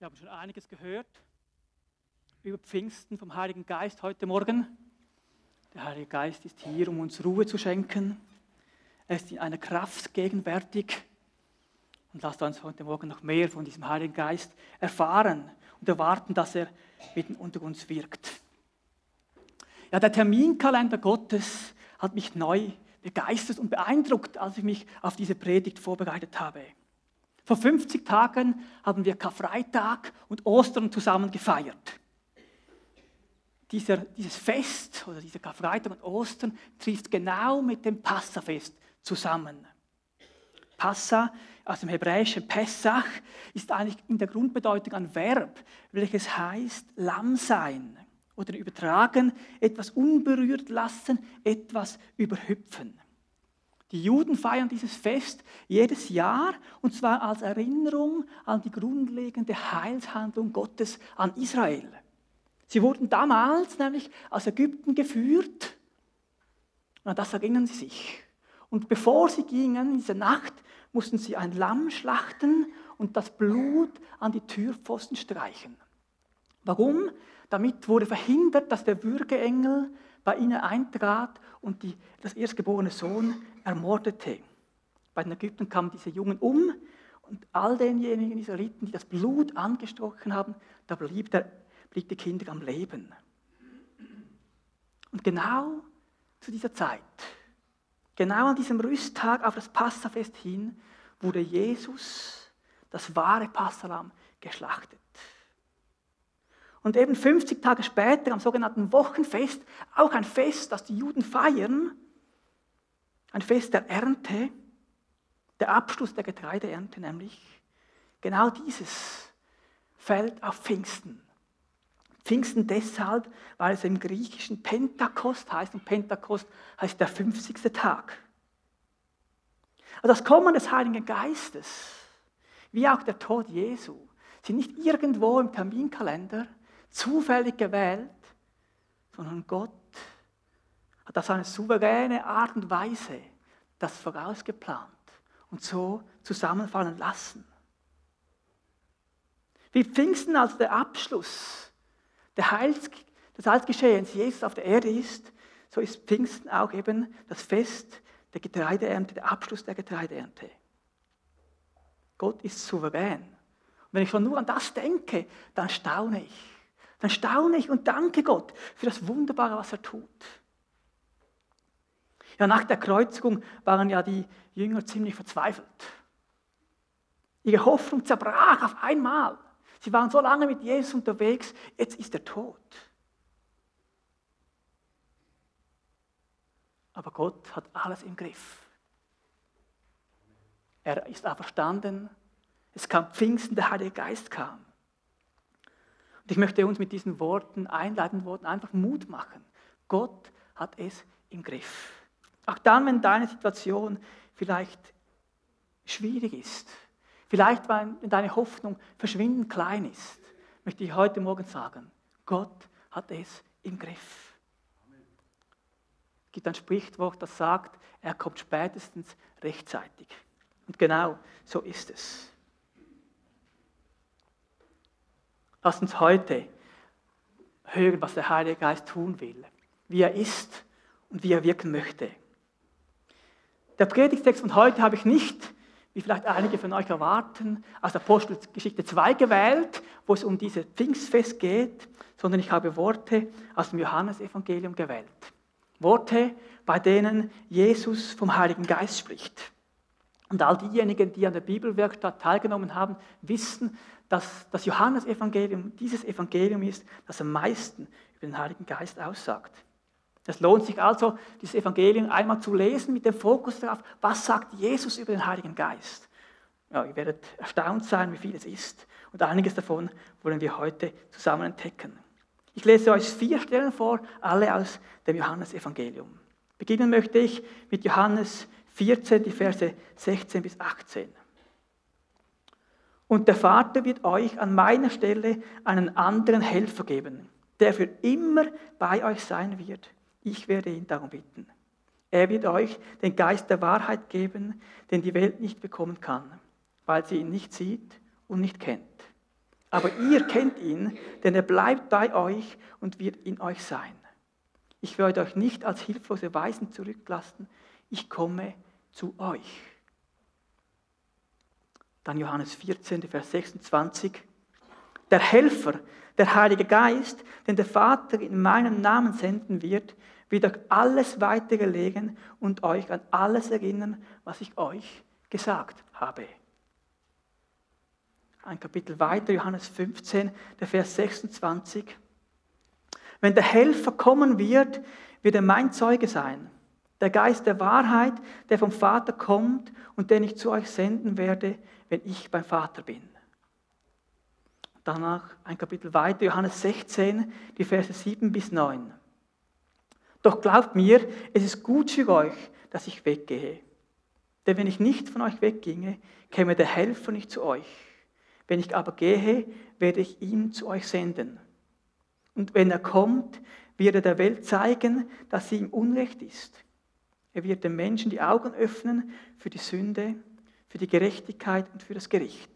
Wir haben schon einiges gehört über Pfingsten vom Heiligen Geist heute Morgen. Der Heilige Geist ist hier, um uns Ruhe zu schenken. Er ist in einer Kraft gegenwärtig. Und lasst uns heute Morgen noch mehr von diesem Heiligen Geist erfahren und erwarten, dass er mitten unter uns wirkt. Ja, der Terminkalender Gottes hat mich neu begeistert und beeindruckt, als ich mich auf diese Predigt vorbereitet habe. Vor 50 Tagen haben wir Karfreitag und Ostern zusammen gefeiert. Dieser, dieses Fest oder dieser Karfreitag und Ostern trifft genau mit dem Passafest zusammen. Passa aus dem hebräischen Pessach ist eigentlich in der Grundbedeutung ein Verb, welches heißt Lamm sein oder übertragen, etwas unberührt lassen, etwas überhüpfen. Die Juden feiern dieses Fest jedes Jahr und zwar als Erinnerung an die grundlegende Heilshandlung Gottes an Israel. Sie wurden damals nämlich aus Ägypten geführt. An das erinnern sie sich. Und bevor sie gingen, in dieser Nacht, mussten sie ein Lamm schlachten und das Blut an die Türpfosten streichen. Warum? Damit wurde verhindert, dass der Würgeengel bei ihnen eintrat und die, das erstgeborene Sohn ermordete. Bei den Ägyptern kamen diese Jungen um und all denjenigen Israeliten, die das Blut angestochen haben, da blieb, der, blieb die Kinder am Leben. Und genau zu dieser Zeit, genau an diesem Rüsttag auf das Passafest hin, wurde Jesus, das wahre Passalam, geschlachtet. Und eben 50 Tage später, am sogenannten Wochenfest, auch ein Fest, das die Juden feiern, ein Fest der Ernte, der Abschluss der Getreideernte nämlich, genau dieses fällt auf Pfingsten. Pfingsten deshalb, weil es im griechischen Pentakost heißt und Pentakost heißt der 50. Tag. Also das Kommen des Heiligen Geistes, wie auch der Tod Jesu, sind nicht irgendwo im Terminkalender, zufällig gewählt, sondern Gott hat auf eine souveräne Art und Weise das vorausgeplant und so zusammenfallen lassen. Wie Pfingsten als der Abschluss Heils, des Heilsgeschehens Jesus auf der Erde ist, so ist Pfingsten auch eben das Fest der Getreideernte, der Abschluss der Getreideernte. Gott ist souverän. Und wenn ich schon nur an das denke, dann staune ich dann staune ich und danke Gott für das Wunderbare, was er tut. Ja, nach der Kreuzigung waren ja die Jünger ziemlich verzweifelt. Ihre Hoffnung zerbrach auf einmal. Sie waren so lange mit Jesus unterwegs, jetzt ist er tot. Aber Gott hat alles im Griff. Er ist auferstanden. Es kam Pfingsten, der Heilige Geist kam. Und ich möchte uns mit diesen Worten, einleitenden Worten, einfach Mut machen. Gott hat es im Griff. Auch dann, wenn deine Situation vielleicht schwierig ist, vielleicht wenn deine Hoffnung verschwindend klein ist, möchte ich heute Morgen sagen, Gott hat es im Griff. Es gibt ein Sprichwort, das sagt, er kommt spätestens rechtzeitig. Und genau so ist es. Lass uns heute hören, was der Heilige Geist tun will, wie er ist und wie er wirken möchte. Der Predigtext von heute habe ich nicht, wie vielleicht einige von euch erwarten, aus Apostelgeschichte 2 gewählt, wo es um dieses Pfingstfest geht, sondern ich habe Worte aus dem Johannesevangelium gewählt. Worte, bei denen Jesus vom Heiligen Geist spricht. Und all diejenigen, die an der Bibelwerkstatt teilgenommen haben, wissen, dass das Johannesevangelium dieses Evangelium ist, das am meisten über den Heiligen Geist aussagt. Es lohnt sich also, dieses Evangelium einmal zu lesen mit dem Fokus darauf, was sagt Jesus über den Heiligen Geist. Ja, ihr werdet erstaunt sein, wie viel es ist. Und einiges davon wollen wir heute zusammen entdecken. Ich lese euch vier Stellen vor, alle aus dem Johannesevangelium. Beginnen möchte ich mit Johannes 14, die Verse 16 bis 18. Und der Vater wird euch an meiner Stelle einen anderen Helfer geben, der für immer bei euch sein wird. Ich werde ihn darum bitten. Er wird euch den Geist der Wahrheit geben, den die Welt nicht bekommen kann, weil sie ihn nicht sieht und nicht kennt. Aber ihr kennt ihn, denn er bleibt bei euch und wird in euch sein. Ich werde euch nicht als hilflose Weisen zurücklassen, ich komme zu euch. Dann Johannes 14, Vers 26. Der Helfer, der Heilige Geist, den der Vater in meinem Namen senden wird, wird euch alles weiterlegen und euch an alles erinnern, was ich euch gesagt habe. Ein Kapitel weiter, Johannes 15, der Vers 26. Wenn der Helfer kommen wird, wird er mein Zeuge sein. Der Geist der Wahrheit, der vom Vater kommt und den ich zu euch senden werde, wenn ich beim Vater bin. Danach ein Kapitel weiter, Johannes 16, die Verse 7 bis 9. Doch glaubt mir, es ist gut für euch, dass ich weggehe. Denn wenn ich nicht von euch wegginge, käme der Helfer nicht zu euch. Wenn ich aber gehe, werde ich ihn zu euch senden. Und wenn er kommt, wird er der Welt zeigen, dass sie ihm Unrecht ist. Er wird den Menschen die Augen öffnen für die Sünde, für die Gerechtigkeit und für das Gericht.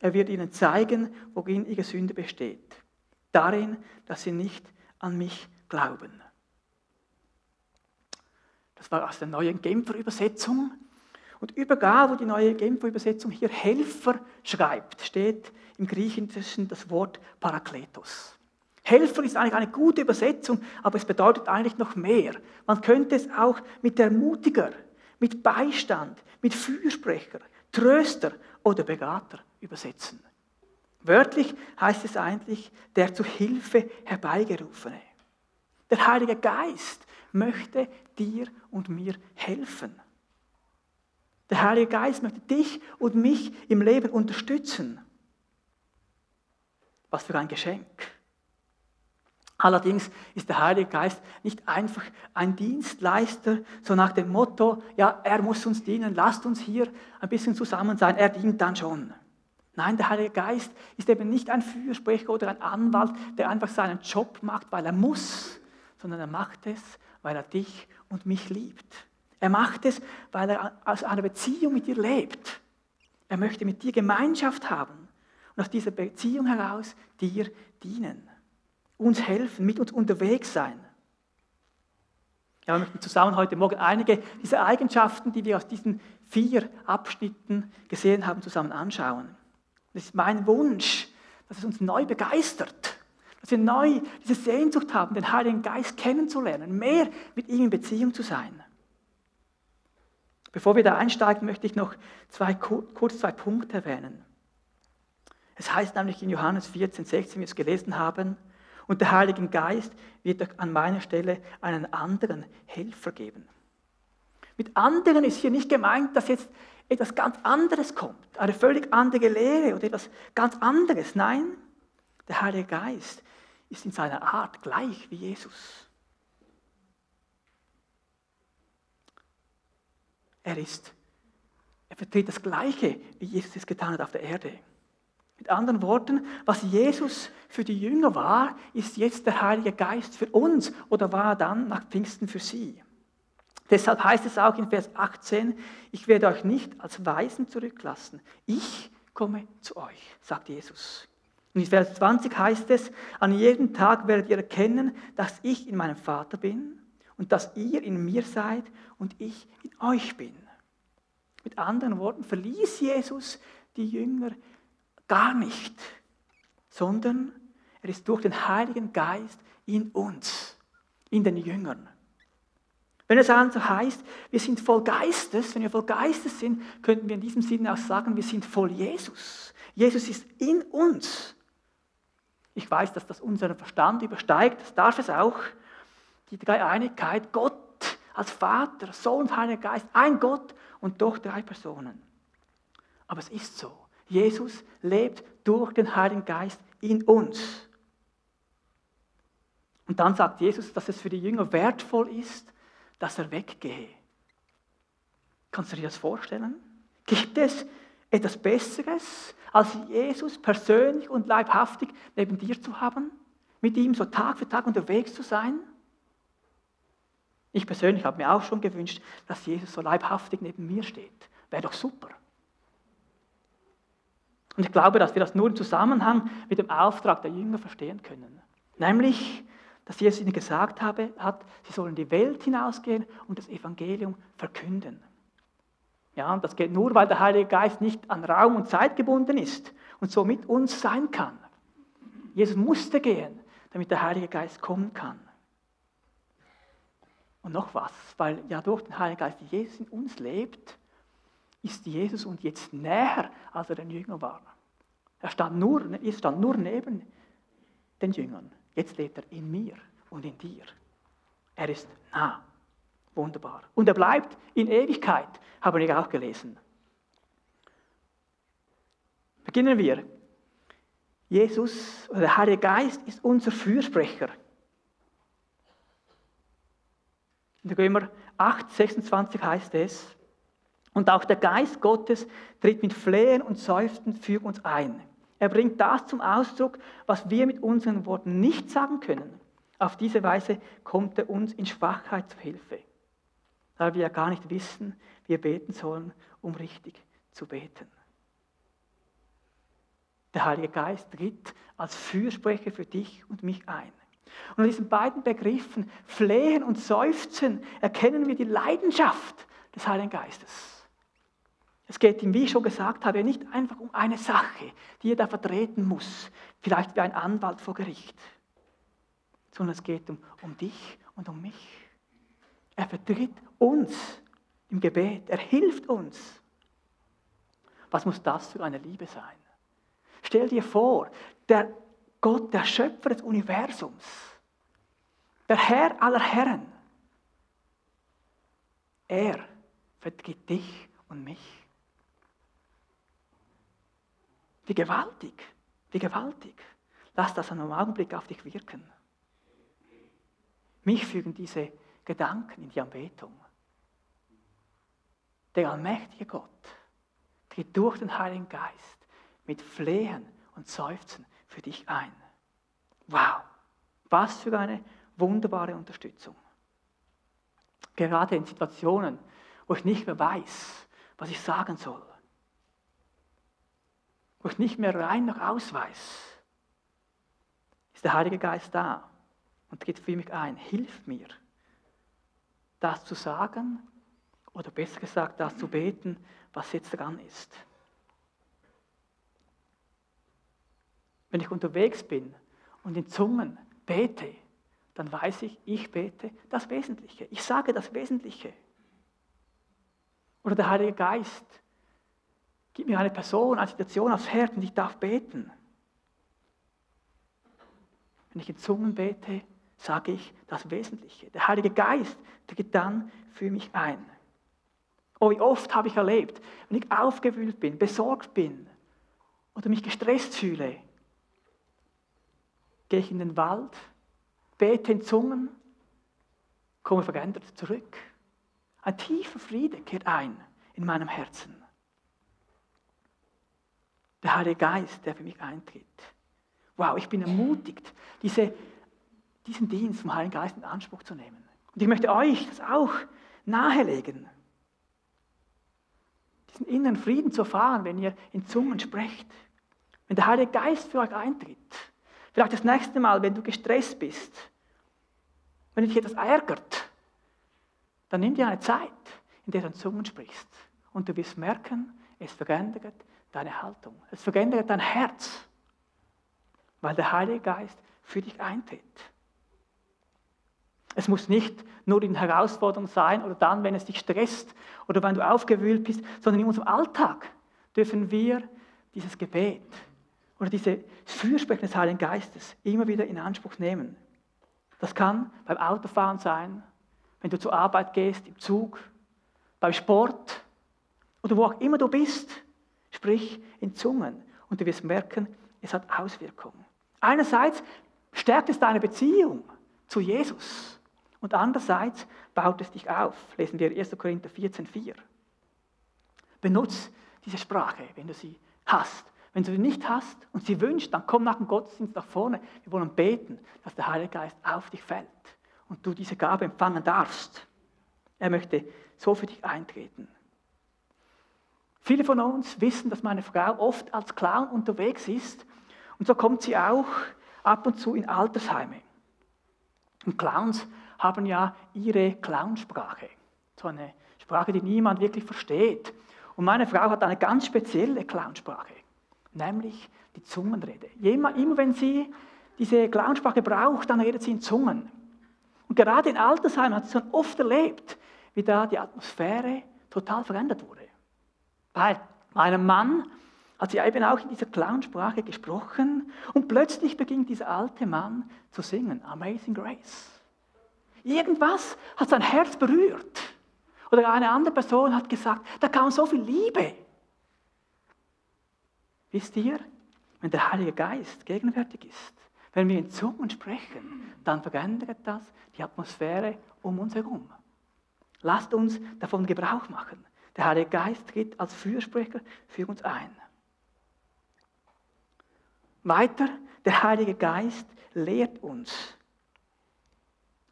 Er wird ihnen zeigen, worin ihre Sünde besteht. Darin, dass sie nicht an mich glauben. Das war aus der neuen Genfer Übersetzung. Und überall, wo die neue Genfer Übersetzung hier Helfer schreibt, steht im Griechischen das Wort Parakletos. Helfer ist eigentlich eine gute Übersetzung, aber es bedeutet eigentlich noch mehr. Man könnte es auch mit Ermutiger, mit Beistand, mit Fürsprecher, Tröster oder Berater übersetzen. Wörtlich heißt es eigentlich der zu Hilfe herbeigerufene. Der Heilige Geist möchte dir und mir helfen. Der Heilige Geist möchte dich und mich im Leben unterstützen. Was für ein Geschenk. Allerdings ist der Heilige Geist nicht einfach ein Dienstleister, so nach dem Motto, ja, er muss uns dienen, lasst uns hier ein bisschen zusammen sein, er dient dann schon. Nein, der Heilige Geist ist eben nicht ein Fürsprecher oder ein Anwalt, der einfach seinen Job macht, weil er muss, sondern er macht es, weil er dich und mich liebt. Er macht es, weil er aus einer Beziehung mit dir lebt. Er möchte mit dir Gemeinschaft haben und aus dieser Beziehung heraus dir dienen, uns helfen, mit uns unterwegs sein. Ja, wir möchten zusammen heute Morgen einige dieser Eigenschaften, die wir aus diesen vier Abschnitten gesehen haben, zusammen anschauen. Das ist mein Wunsch, dass es uns neu begeistert dass wir neu diese Sehnsucht haben, den Heiligen Geist kennenzulernen, mehr mit ihm in Beziehung zu sein. Bevor wir da einsteigen, möchte ich noch zwei, kurz zwei Punkte erwähnen. Es heißt nämlich in Johannes 14, 16, wie wir es gelesen haben, und der Heilige Geist wird an meiner Stelle einen anderen Helfer geben. Mit anderen ist hier nicht gemeint, dass jetzt etwas ganz anderes kommt, eine völlig andere Lehre oder etwas ganz anderes. Nein, der Heilige Geist ist in seiner Art gleich wie Jesus. Er ist, er vertritt das Gleiche, wie Jesus es getan hat auf der Erde. Mit anderen Worten, was Jesus für die Jünger war, ist jetzt der Heilige Geist für uns oder war er dann nach Pfingsten für sie. Deshalb heißt es auch in Vers 18, ich werde euch nicht als Weisen zurücklassen. Ich komme zu euch, sagt Jesus. Und in Vers 20 heißt es, an jedem Tag werdet ihr erkennen, dass ich in meinem Vater bin und dass ihr in mir seid und ich in euch bin. Mit anderen Worten verließ Jesus die Jünger gar nicht, sondern er ist durch den Heiligen Geist in uns, in den Jüngern. Wenn es also heißt, wir sind voll Geistes, wenn wir voll Geistes sind, könnten wir in diesem Sinne auch sagen, wir sind voll Jesus. Jesus ist in uns. Ich weiß, dass das unseren Verstand übersteigt, das darf es auch. Die Dreieinigkeit, Gott als Vater, Sohn und Heiliger Geist, ein Gott und doch drei Personen. Aber es ist so. Jesus lebt durch den Heiligen Geist in uns. Und dann sagt Jesus, dass es für die Jünger wertvoll ist, dass er weggehe. Kannst du dir das vorstellen? Gibt es etwas Besseres, als Jesus persönlich und leibhaftig neben dir zu haben? Mit ihm so Tag für Tag unterwegs zu sein? Ich persönlich habe mir auch schon gewünscht, dass Jesus so leibhaftig neben mir steht. Wäre doch super. Und ich glaube, dass wir das nur im Zusammenhang mit dem Auftrag der Jünger verstehen können. Nämlich, dass Jesus ihnen gesagt habe, hat, sie sollen in die Welt hinausgehen und das Evangelium verkünden. Ja, und das geht nur, weil der Heilige Geist nicht an Raum und Zeit gebunden ist und so mit uns sein kann. Jesus musste gehen, damit der Heilige Geist kommen kann. Und noch was, weil ja durch den Heiligen Geist Jesus in uns lebt, ist Jesus uns jetzt näher, als er den Jünger war. Er stand nur, er stand nur neben den Jüngern. Jetzt lebt er in mir und in dir. Er ist nah. Wunderbar. Und er bleibt in Ewigkeit, haben wir auch gelesen. Beginnen wir. Jesus, der Heilige Geist, ist unser Fürsprecher. In der Römer 8, 26 heißt es, und auch der Geist Gottes tritt mit Flehen und Seufzen für uns ein. Er bringt das zum Ausdruck, was wir mit unseren Worten nicht sagen können. Auf diese Weise kommt er uns in Schwachheit zu Hilfe, da wir ja gar nicht wissen, wie wir beten sollen, um richtig zu beten. Der Heilige Geist tritt als Fürsprecher für dich und mich ein. Und an diesen beiden Begriffen, Flehen und Seufzen, erkennen wir die Leidenschaft des Heiligen Geistes. Es geht ihm, wie ich schon gesagt habe, nicht einfach um eine Sache, die er da vertreten muss, vielleicht wie ein Anwalt vor Gericht, sondern es geht um, um dich und um mich. Er vertritt uns im Gebet, er hilft uns. Was muss das für eine Liebe sein? Stell dir vor, der Gott, der Schöpfer des Universums, der Herr aller Herren, er vertritt dich und mich. Wie gewaltig, wie gewaltig. Lass das einen Augenblick auf dich wirken. Mich fügen diese Gedanken in die Anbetung. Der allmächtige Gott tritt durch den Heiligen Geist mit Flehen und Seufzen für dich ein. Wow, was für eine wunderbare Unterstützung. Gerade in Situationen, wo ich nicht mehr weiß, was ich sagen soll, wo ich nicht mehr rein noch ausweis, ist der Heilige Geist da und geht für mich ein. Hilf mir, das zu sagen oder besser gesagt, das zu beten, was jetzt dran ist. Wenn ich unterwegs bin und in Zungen bete, dann weiß ich, ich bete das Wesentliche. Ich sage das Wesentliche. Oder der Heilige Geist Gib mir eine Person, eine Situation aufs Herz und ich darf beten. Wenn ich in Zungen bete, sage ich das Wesentliche. Der Heilige Geist tritt dann für mich ein. Oh, wie oft habe ich erlebt, wenn ich aufgewühlt bin, besorgt bin oder mich gestresst fühle, gehe ich in den Wald, bete in Zungen, komme verändert zurück. Ein tiefer Friede kehrt ein in meinem Herzen. Der Heilige Geist, der für mich eintritt. Wow, ich bin ermutigt, diese, diesen Dienst vom Heiligen Geist in Anspruch zu nehmen. Und ich möchte euch das auch nahelegen. Diesen inneren Frieden zu erfahren, wenn ihr in Zungen sprecht. Wenn der Heilige Geist für euch eintritt. Vielleicht das nächste Mal, wenn du gestresst bist. Wenn dich etwas ärgert. Dann nimm dir eine Zeit, in der du in Zungen sprichst. Und du wirst merken, es verändert deine Haltung. Es verändert dein Herz, weil der Heilige Geist für dich eintritt. Es muss nicht nur in Herausforderung sein oder dann, wenn es dich stresst oder wenn du aufgewühlt bist, sondern in unserem Alltag dürfen wir dieses Gebet oder diese Fürsprechen des Heiligen Geistes immer wieder in Anspruch nehmen. Das kann beim Autofahren sein, wenn du zur Arbeit gehst, im Zug, beim Sport oder wo auch immer du bist. Sprich in Zungen und du wirst merken, es hat Auswirkungen. Einerseits stärkt es deine Beziehung zu Jesus und andererseits baut es dich auf. Lesen wir 1. Korinther 14,4. Benutz diese Sprache, wenn du sie hast. Wenn du sie nicht hast und sie wünschst, dann komm nach dem Gottesdienst nach vorne. Wir wollen beten, dass der Heilige Geist auf dich fällt und du diese Gabe empfangen darfst. Er möchte so für dich eintreten. Viele von uns wissen, dass meine Frau oft als Clown unterwegs ist und so kommt sie auch ab und zu in Altersheime. Und Clowns haben ja ihre Clownsprache, so eine Sprache, die niemand wirklich versteht. Und meine Frau hat eine ganz spezielle Clownsprache, nämlich die Zungenrede. Immer, immer wenn sie diese Clownsprache braucht, dann redet sie in Zungen. Und gerade in Altersheimen hat sie schon oft erlebt, wie da die Atmosphäre total verändert wurde. Bei meinem Mann hat sie eben auch in dieser Clownsprache gesprochen und plötzlich beginnt dieser alte Mann zu singen, Amazing Grace. Irgendwas hat sein Herz berührt. Oder eine andere Person hat gesagt, da kam so viel Liebe. Wisst ihr, wenn der Heilige Geist gegenwärtig ist, wenn wir in Zungen sprechen, dann verändert das die Atmosphäre um uns herum. Lasst uns davon Gebrauch machen. Der Heilige Geist tritt als Fürsprecher für uns ein. Weiter, der Heilige Geist lehrt uns.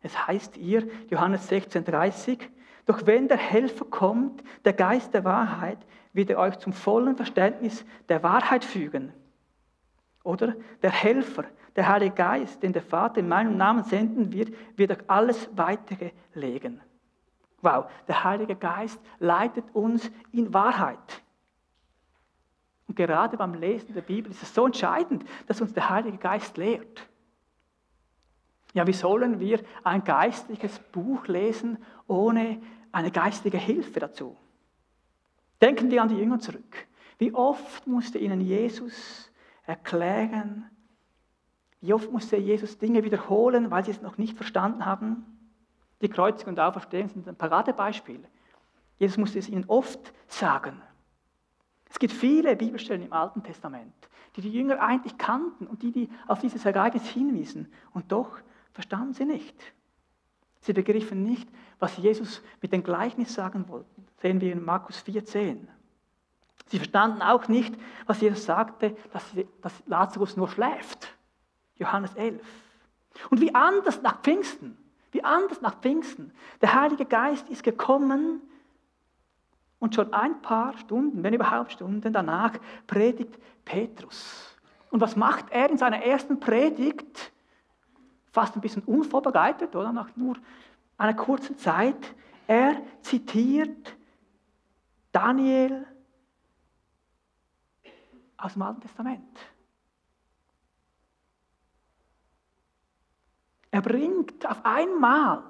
Es heißt hier, Johannes 16,30, doch wenn der Helfer kommt, der Geist der Wahrheit, wird er euch zum vollen Verständnis der Wahrheit fügen. Oder der Helfer, der Heilige Geist, den der Vater in meinem Namen senden wird, wird euch alles weitere legen. Wow, der Heilige Geist leitet uns in Wahrheit. Und gerade beim Lesen der Bibel ist es so entscheidend, dass uns der Heilige Geist lehrt. Ja, wie sollen wir ein geistliches Buch lesen ohne eine geistige Hilfe dazu? Denken wir an die Jünger zurück. Wie oft musste ihnen Jesus erklären, wie oft musste Jesus Dinge wiederholen, weil sie es noch nicht verstanden haben? Die Kreuzigung und Auferstehung sind ein Paradebeispiel. Jesus musste es ihnen oft sagen. Es gibt viele Bibelstellen im Alten Testament, die die Jünger eigentlich kannten und die, die auf dieses Ereignis hinwiesen. Und doch verstanden sie nicht. Sie begriffen nicht, was Jesus mit dem Gleichnis sagen wollte. Sehen wir in Markus 4,10. Sie verstanden auch nicht, was Jesus sagte, dass, dass Lazarus nur schläft. Johannes 11. Und wie anders nach Pfingsten. Wie anders nach Pfingsten. Der Heilige Geist ist gekommen und schon ein paar Stunden, wenn überhaupt Stunden danach, predigt Petrus. Und was macht er in seiner ersten Predigt? Fast ein bisschen unvorbereitet, oder? Nach nur einer kurzen Zeit. Er zitiert Daniel aus dem Alten Testament. Er bringt auf einmal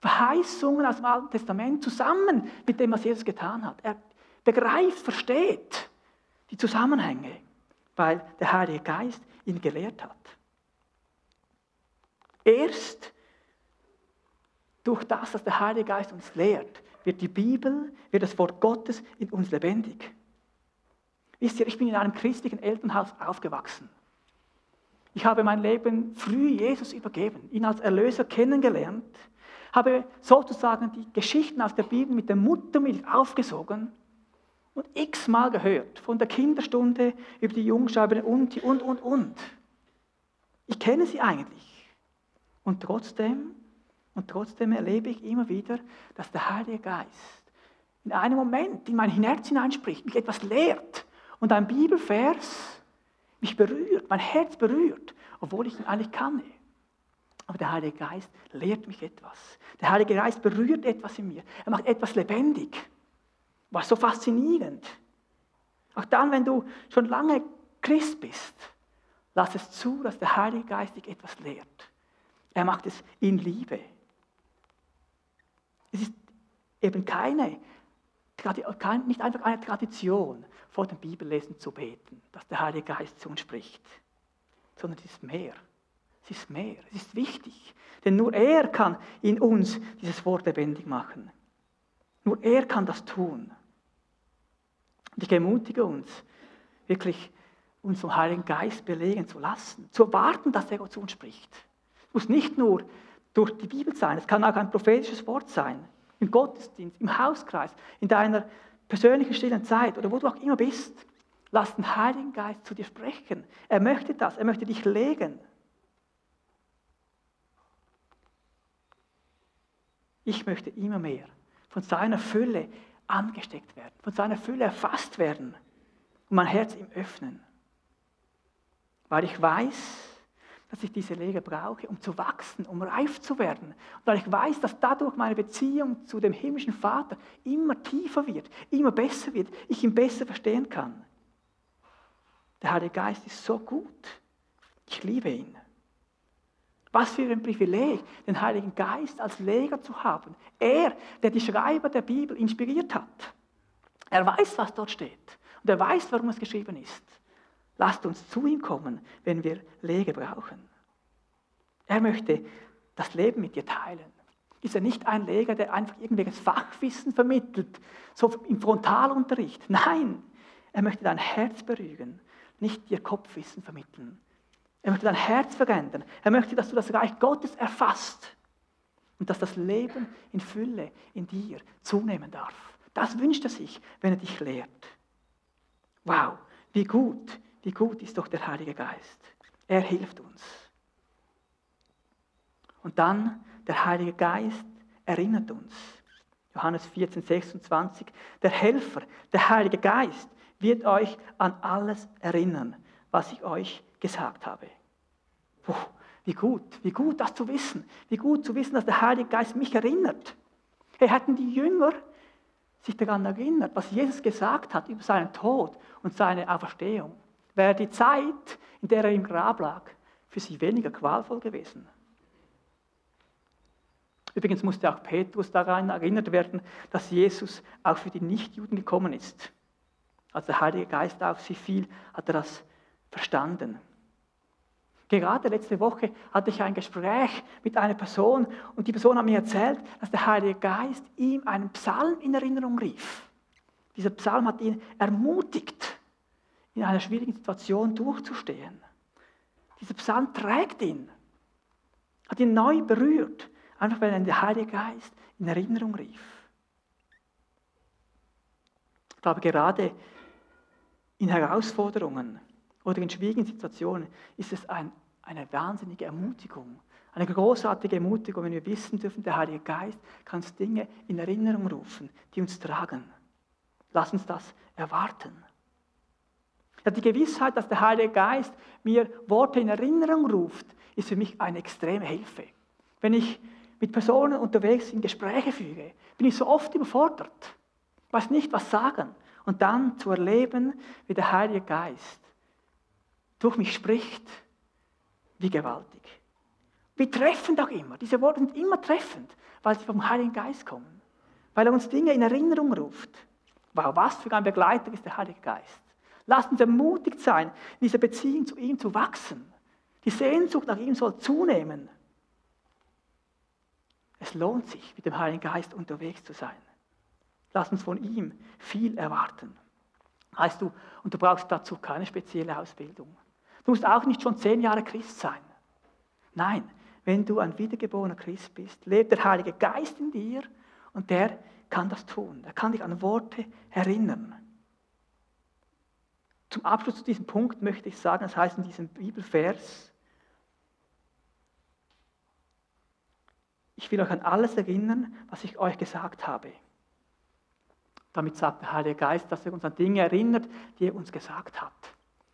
Verheißungen aus dem Alten Testament zusammen mit dem, was Jesus getan hat. Er begreift, versteht die Zusammenhänge, weil der Heilige Geist ihn gelehrt hat. Erst durch das, was der Heilige Geist uns lehrt, wird die Bibel, wird das Wort Gottes in uns lebendig. Wisst ihr, ich bin in einem christlichen Elternhaus aufgewachsen. Ich habe mein Leben früh Jesus übergeben, ihn als Erlöser kennengelernt habe sozusagen die Geschichten aus der Bibel mit der Muttermilch aufgesogen und x-mal gehört, von der Kinderstunde über die Jungschreiberin und, und, und, und. Ich kenne sie eigentlich. Und trotzdem, und trotzdem erlebe ich immer wieder, dass der Heilige Geist in einem Moment in mein Herz hineinspricht, mich etwas lehrt und ein Bibelvers mich berührt, mein Herz berührt, obwohl ich ihn eigentlich kann. Aber der Heilige Geist lehrt mich etwas. Der Heilige Geist berührt etwas in mir. Er macht etwas lebendig. War so faszinierend. Auch dann, wenn du schon lange Christ bist, lass es zu, dass der Heilige Geist dich etwas lehrt. Er macht es in Liebe. Es ist eben keine, nicht einfach eine Tradition, vor dem Bibellesen zu beten, dass der Heilige Geist zu uns spricht, sondern es ist mehr. Es ist mehr, es ist wichtig. Denn nur er kann in uns dieses Wort lebendig machen. Nur er kann das tun. Und ich ermutige uns, wirklich uns vom Heiligen Geist belegen zu lassen, zu erwarten, dass er zu uns spricht. Es muss nicht nur durch die Bibel sein, es kann auch ein prophetisches Wort sein, im Gottesdienst, im Hauskreis, in deiner persönlichen stillen Zeit oder wo du auch immer bist. Lass den Heiligen Geist zu dir sprechen. Er möchte das, er möchte dich legen. Ich möchte immer mehr von seiner Fülle angesteckt werden, von seiner Fülle erfasst werden und mein Herz ihm öffnen. Weil ich weiß, dass ich diese Lehre brauche, um zu wachsen, um reif zu werden. Und weil ich weiß, dass dadurch meine Beziehung zu dem himmlischen Vater immer tiefer wird, immer besser wird, ich ihn besser verstehen kann. Der Heilige Geist ist so gut. Ich liebe ihn. Was für ein Privileg, den Heiligen Geist als Leger zu haben. Er, der die Schreiber der Bibel inspiriert hat. Er weiß, was dort steht. Und er weiß, warum es geschrieben ist. Lasst uns zu ihm kommen, wenn wir Lege brauchen. Er möchte das Leben mit dir teilen. Ist er nicht ein Leger, der einfach irgendwelches Fachwissen vermittelt, so im Frontalunterricht? Nein, er möchte dein Herz berühren, nicht dir Kopfwissen vermitteln. Er möchte dein Herz verändern. Er möchte, dass du das Reich Gottes erfasst und dass das Leben in Fülle in dir zunehmen darf. Das wünscht er sich, wenn er dich lehrt. Wow, wie gut, wie gut ist doch der Heilige Geist. Er hilft uns. Und dann der Heilige Geist erinnert uns. Johannes 14, 26. Der Helfer, der Heilige Geist, wird euch an alles erinnern, was ich euch gesagt habe. Puh, wie gut, wie gut das zu wissen. Wie gut zu wissen, dass der Heilige Geist mich erinnert. Hey, hätten die Jünger sich daran erinnert, was Jesus gesagt hat über seinen Tod und seine Auferstehung, wäre die Zeit, in der er im Grab lag, für sie weniger qualvoll gewesen. Übrigens musste auch Petrus daran erinnert werden, dass Jesus auch für die Nichtjuden gekommen ist. Als der Heilige Geist auf sie fiel, hat er das verstanden. Gerade letzte Woche hatte ich ein Gespräch mit einer Person und die Person hat mir erzählt, dass der Heilige Geist ihm einen Psalm in Erinnerung rief. Dieser Psalm hat ihn ermutigt, in einer schwierigen Situation durchzustehen. Dieser Psalm trägt ihn, hat ihn neu berührt, einfach weil er der Heilige Geist in Erinnerung rief. Ich glaube, gerade in Herausforderungen oder in schwierigen Situationen ist es ein, eine wahnsinnige Ermutigung, eine großartige Ermutigung, wenn wir wissen dürfen, der Heilige Geist kann Dinge in Erinnerung rufen, die uns tragen. Lass uns das erwarten. Ja, die Gewissheit, dass der Heilige Geist mir Worte in Erinnerung ruft, ist für mich eine extreme Hilfe. Wenn ich mit Personen unterwegs in Gespräche führe, bin ich so oft überfordert, weiß nicht, was sagen. Und dann zu erleben, wie der Heilige Geist durch mich spricht, wie gewaltig. Wie treffend auch immer. Diese Worte sind immer treffend, weil sie vom Heiligen Geist kommen. Weil er uns Dinge in Erinnerung ruft. Wow, was für ein Begleiter ist der Heilige Geist. Lasst uns ermutigt sein, in dieser Beziehung zu ihm zu wachsen. Die Sehnsucht nach ihm soll zunehmen. Es lohnt sich, mit dem Heiligen Geist unterwegs zu sein. Lass uns von ihm viel erwarten. Heißt du, und du brauchst dazu keine spezielle Ausbildung. Du musst auch nicht schon zehn Jahre Christ sein. Nein, wenn du ein wiedergeborener Christ bist, lebt der Heilige Geist in dir und der kann das tun. Er kann dich an Worte erinnern. Zum Abschluss zu diesem Punkt möchte ich sagen, das heißt in diesem Bibelvers, ich will euch an alles erinnern, was ich euch gesagt habe. Damit sagt der Heilige Geist, dass er uns an Dinge erinnert, die er uns gesagt hat.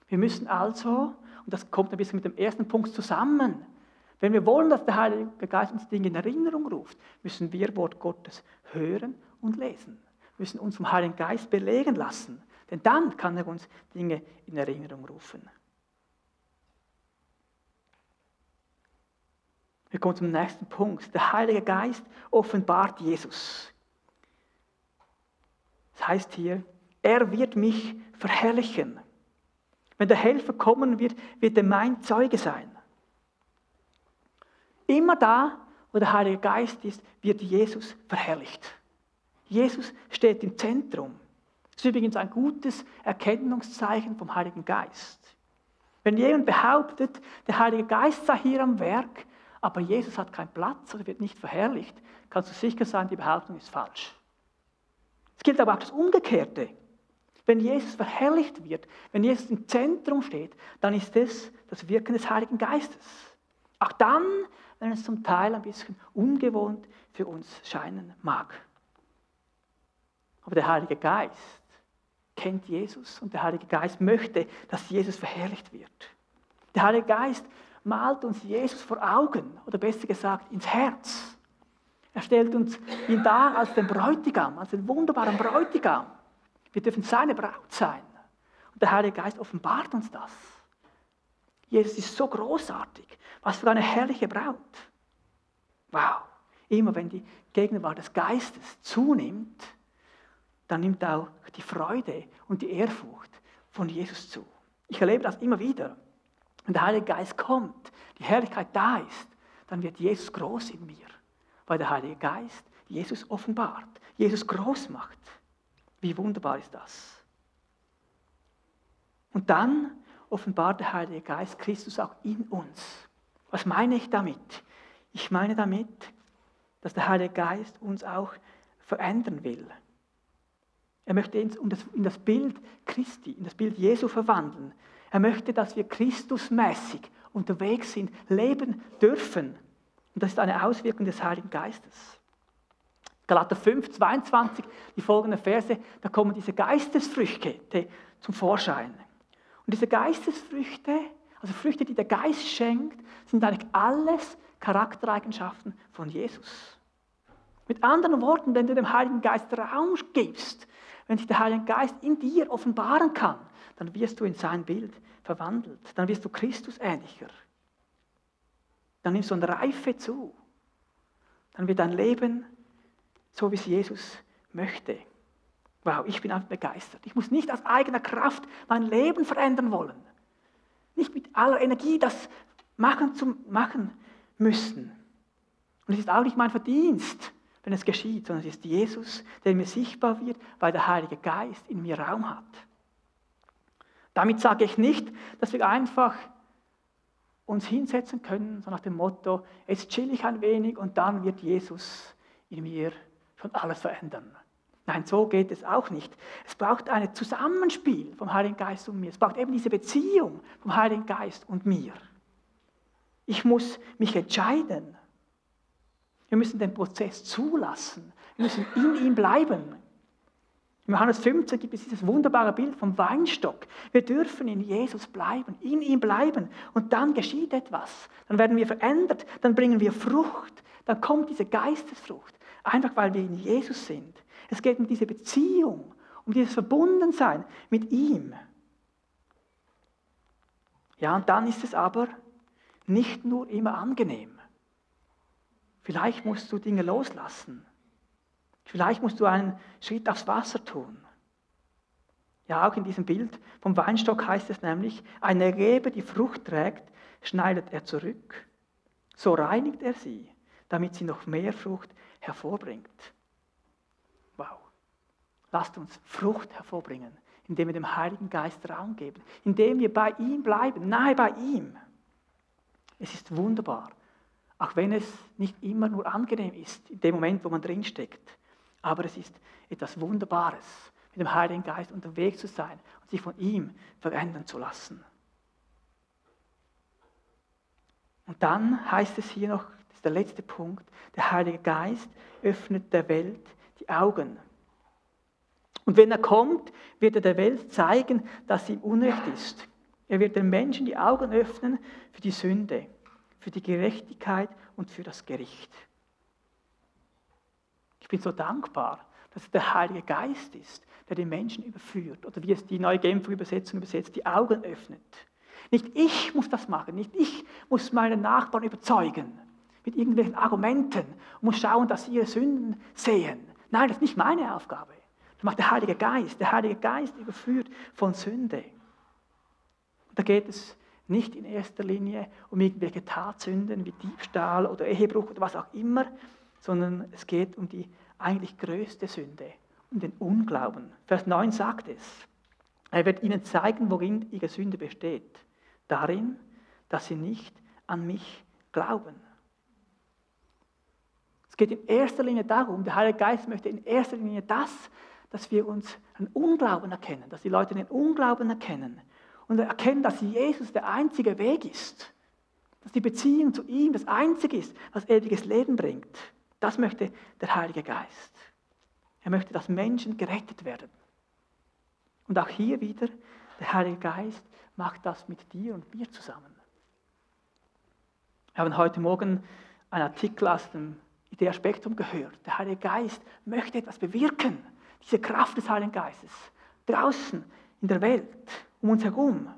Wir müssen also, und das kommt ein bisschen mit dem ersten Punkt zusammen, wenn wir wollen, dass der Heilige Geist uns Dinge in Erinnerung ruft, müssen wir Wort Gottes hören und lesen. Wir müssen uns vom Heiligen Geist belegen lassen, denn dann kann er uns Dinge in Erinnerung rufen. Wir kommen zum nächsten Punkt. Der Heilige Geist offenbart Jesus. Das heißt hier, er wird mich verherrlichen. Wenn der Helfer kommen wird, wird er mein Zeuge sein. Immer da, wo der Heilige Geist ist, wird Jesus verherrlicht. Jesus steht im Zentrum. Das ist übrigens ein gutes Erkennungszeichen vom Heiligen Geist. Wenn jemand behauptet, der Heilige Geist sei hier am Werk, aber Jesus hat keinen Platz oder wird nicht verherrlicht, kannst du sicher sein, die Behauptung ist falsch. Es gilt aber auch das Umgekehrte. Wenn Jesus verherrlicht wird, wenn Jesus im Zentrum steht, dann ist das das Wirken des Heiligen Geistes. Auch dann, wenn es zum Teil ein bisschen ungewohnt für uns scheinen mag. Aber der Heilige Geist kennt Jesus und der Heilige Geist möchte, dass Jesus verherrlicht wird. Der Heilige Geist malt uns Jesus vor Augen oder besser gesagt ins Herz. Er stellt uns ihn dar als den Bräutigam, als den wunderbaren Bräutigam. Wir dürfen seine Braut sein. Und der Heilige Geist offenbart uns das. Jesus ist so großartig. Was für eine herrliche Braut. Wow. Immer wenn die Gegenwart des Geistes zunimmt, dann nimmt auch die Freude und die Ehrfurcht von Jesus zu. Ich erlebe das immer wieder. Wenn der Heilige Geist kommt, die Herrlichkeit da ist, dann wird Jesus groß in mir, weil der Heilige Geist Jesus offenbart, Jesus groß macht. Wie wunderbar ist das? Und dann offenbart der Heilige Geist Christus auch in uns. Was meine ich damit? Ich meine damit, dass der Heilige Geist uns auch verändern will. Er möchte uns in das Bild Christi, in das Bild Jesu verwandeln. Er möchte, dass wir Christusmäßig unterwegs sind, leben dürfen. Und das ist eine Auswirkung des Heiligen Geistes. Galater 5, 22, die folgenden Verse, da kommen diese Geistesfrüchte zum Vorschein. Und diese Geistesfrüchte, also Früchte, die der Geist schenkt, sind eigentlich alles Charaktereigenschaften von Jesus. Mit anderen Worten, wenn du dem Heiligen Geist Raum gibst, wenn sich der Heilige Geist in dir offenbaren kann, dann wirst du in sein Bild verwandelt. Dann wirst du Christus ähnlicher. Dann nimmst du eine Reife zu. Dann wird dein Leben so, wie es Jesus möchte. Wow, ich bin einfach begeistert. Ich muss nicht aus eigener Kraft mein Leben verändern wollen. Nicht mit aller Energie das machen zu machen müssen. Und es ist auch nicht mein Verdienst, wenn es geschieht, sondern es ist Jesus, der mir sichtbar wird, weil der Heilige Geist in mir Raum hat. Damit sage ich nicht, dass wir einfach uns hinsetzen können, so nach dem Motto, jetzt chill ich ein wenig und dann wird Jesus in mir schon alles verändern. Nein, so geht es auch nicht. Es braucht ein Zusammenspiel vom Heiligen Geist und mir. Es braucht eben diese Beziehung vom Heiligen Geist und mir. Ich muss mich entscheiden. Wir müssen den Prozess zulassen. Wir müssen in ihm bleiben. In Johannes 15 gibt es dieses wunderbare Bild vom Weinstock. Wir dürfen in Jesus bleiben, in ihm bleiben. Und dann geschieht etwas. Dann werden wir verändert, dann bringen wir Frucht. Dann kommt diese Geistesfrucht. Einfach weil wir in Jesus sind. Es geht um diese Beziehung, um dieses Verbundensein mit ihm. Ja, und dann ist es aber nicht nur immer angenehm. Vielleicht musst du Dinge loslassen. Vielleicht musst du einen Schritt aufs Wasser tun. Ja, auch in diesem Bild vom Weinstock heißt es nämlich, eine Rebe, die Frucht trägt, schneidet er zurück. So reinigt er sie, damit sie noch mehr Frucht hervorbringt. Wow. Lasst uns Frucht hervorbringen, indem wir dem Heiligen Geist Raum geben, indem wir bei ihm bleiben, nahe bei ihm. Es ist wunderbar. Auch wenn es nicht immer nur angenehm ist, in dem Moment, wo man drinsteckt. Aber es ist etwas Wunderbares, mit dem Heiligen Geist unterwegs zu sein und sich von ihm verändern zu lassen. Und dann heißt es hier noch, das ist der letzte Punkt, der Heilige Geist öffnet der Welt die Augen. Und wenn er kommt, wird er der Welt zeigen, dass sie Unrecht ist. Er wird den Menschen die Augen öffnen für die Sünde für die Gerechtigkeit und für das Gericht. Ich bin so dankbar, dass es der Heilige Geist ist, der den Menschen überführt, oder wie es die neue Genfer Übersetzung übersetzt, die Augen öffnet. Nicht ich muss das machen, nicht ich muss meine Nachbarn überzeugen mit irgendwelchen Argumenten und muss schauen, dass sie ihre Sünden sehen. Nein, das ist nicht meine Aufgabe. Das macht der Heilige Geist. Der Heilige Geist überführt von Sünde. Und da geht es nicht in erster Linie um irgendwelche Tatsünden wie Diebstahl oder Ehebruch oder was auch immer, sondern es geht um die eigentlich größte Sünde, um den Unglauben. Vers 9 sagt es. Er wird ihnen zeigen, worin ihre Sünde besteht. Darin, dass sie nicht an mich glauben. Es geht in erster Linie darum, der Heilige Geist möchte in erster Linie das, dass wir uns einen Unglauben erkennen, dass die Leute den Unglauben erkennen und erkennen, dass Jesus der einzige Weg ist. Dass die Beziehung zu ihm das einzige ist, was ewiges Leben bringt. Das möchte der Heilige Geist. Er möchte, dass Menschen gerettet werden. Und auch hier wieder, der Heilige Geist macht das mit dir und mir zusammen. Wir haben heute Morgen einen Artikel aus dem Idea-Spektrum gehört. Der Heilige Geist möchte etwas bewirken. Diese Kraft des Heiligen Geistes. Draußen in der Welt, um uns herum.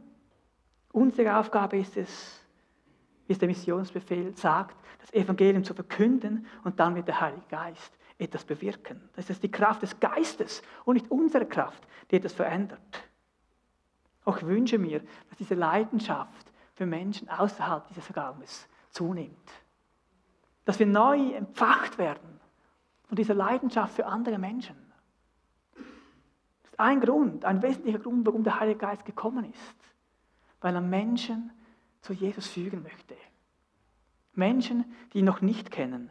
Unsere Aufgabe ist es, wie es der Missionsbefehl sagt, das Evangelium zu verkünden und dann wird der Heilige Geist etwas bewirken. Das ist die Kraft des Geistes und nicht unsere Kraft, die etwas verändert. Auch wünsche mir, dass diese Leidenschaft für Menschen außerhalb dieses Raumes zunimmt. Dass wir neu empfacht werden von dieser Leidenschaft für andere Menschen. Ein Grund, ein wesentlicher Grund, warum der Heilige Geist gekommen ist. Weil er Menschen zu Jesus fügen möchte. Menschen, die ihn noch nicht kennen.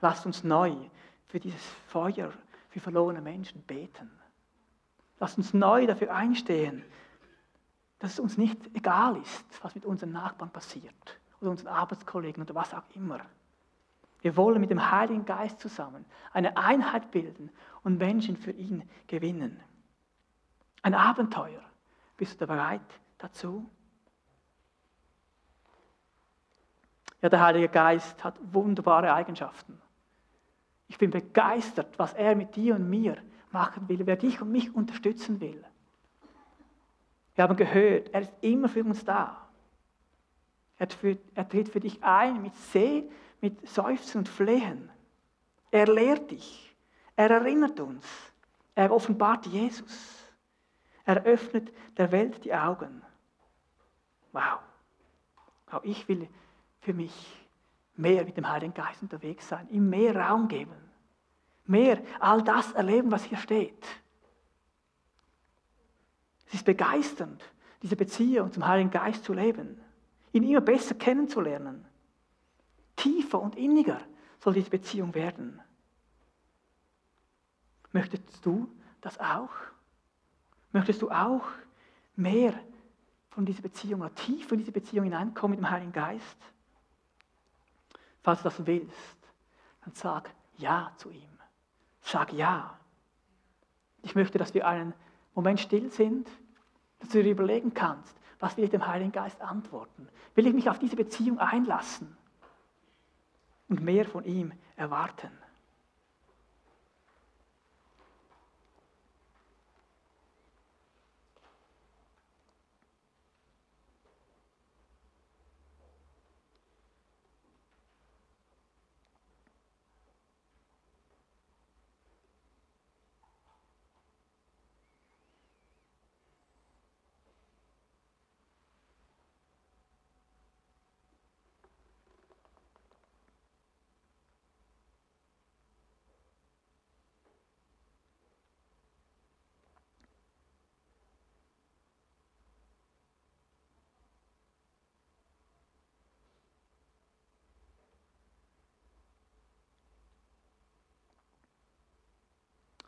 Lasst uns neu für dieses Feuer, für verlorene Menschen beten. Lasst uns neu dafür einstehen, dass es uns nicht egal ist, was mit unseren Nachbarn passiert oder unseren Arbeitskollegen oder was auch immer. Wir wollen mit dem Heiligen Geist zusammen eine Einheit bilden und Menschen für ihn gewinnen. Ein Abenteuer. Bist du bereit dazu? Ja, der Heilige Geist hat wunderbare Eigenschaften. Ich bin begeistert, was er mit dir und mir machen will, wer dich und mich unterstützen will. Wir haben gehört, er ist immer für uns da. Er, tritt für dich ein mit See, mit Seufzen und Flehen. Er lehrt dich. Er erinnert uns. Er offenbart Jesus. Er öffnet der Welt die Augen. Wow. Auch ich will für mich mehr mit dem Heiligen Geist unterwegs sein, ihm mehr Raum geben, mehr all das erleben, was hier steht. Es ist begeisternd, diese Beziehung zum Heiligen Geist zu leben, ihn immer besser kennenzulernen. Tiefer und inniger soll diese Beziehung werden. Möchtest du das auch? Möchtest du auch mehr von dieser Beziehung oder tiefer in diese Beziehung hineinkommen mit dem Heiligen Geist? Falls du das willst, dann sag Ja zu ihm. Sag Ja. Ich möchte, dass wir einen Moment still sind, dass du dir überlegen kannst, was will ich dem Heiligen Geist antworten? Will ich mich auf diese Beziehung einlassen und mehr von ihm erwarten?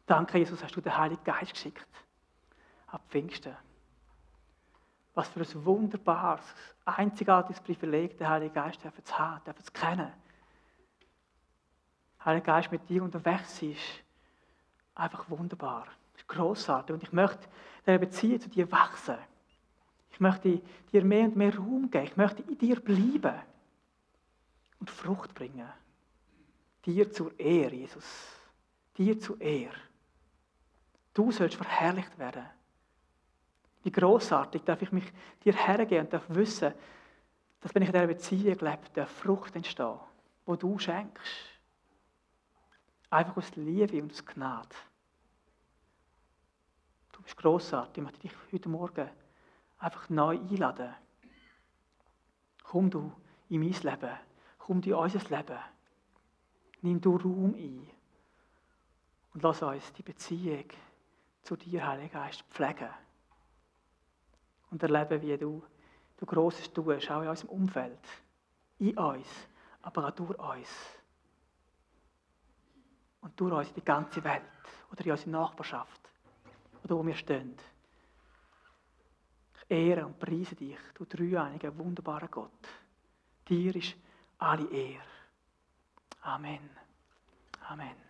Danke, Jesus, hast du den Heiligen Geist geschickt. Ab Pfingsten. Was für ein wunderbares, einzigartiges Privileg, der Heilige Geist zu haben, zu kennen. Der Heilige Geist mit dir unterwegs ist einfach wunderbar. ist großartig. Und ich möchte der Beziehung zu dir wachsen. Ich möchte dir mehr und mehr Raum geben. Ich möchte in dir bleiben und Frucht bringen. Dir zur Ehre, Jesus. Dir zur Ehre. Du sollst verherrlicht werden. Wie großartig darf ich mich dir hergeben und darf wissen, dass wenn ich in dieser Beziehung lebe, der Frucht entsteht, wo du schenkst. Einfach aus Liebe und aus Gnade. Du bist großartig. Ich möchte dich heute Morgen einfach neu einladen. Komm du in mein Leben. Komm du in unser Leben. Nimm du Raum ein. Und lass uns die Beziehung zu dir, Heiliger Geist, pflegen. Und erleben, wie du, du Grosses tust, auch in unserem Umfeld. In uns, aber auch durch uns. Und durch uns in die ganze Welt oder in unsere Nachbarschaft oder wo wir stehen. Ich ehre und preise dich, du dreieiniger, wunderbarer Gott. Dir ist alle Ehre. Amen. Amen.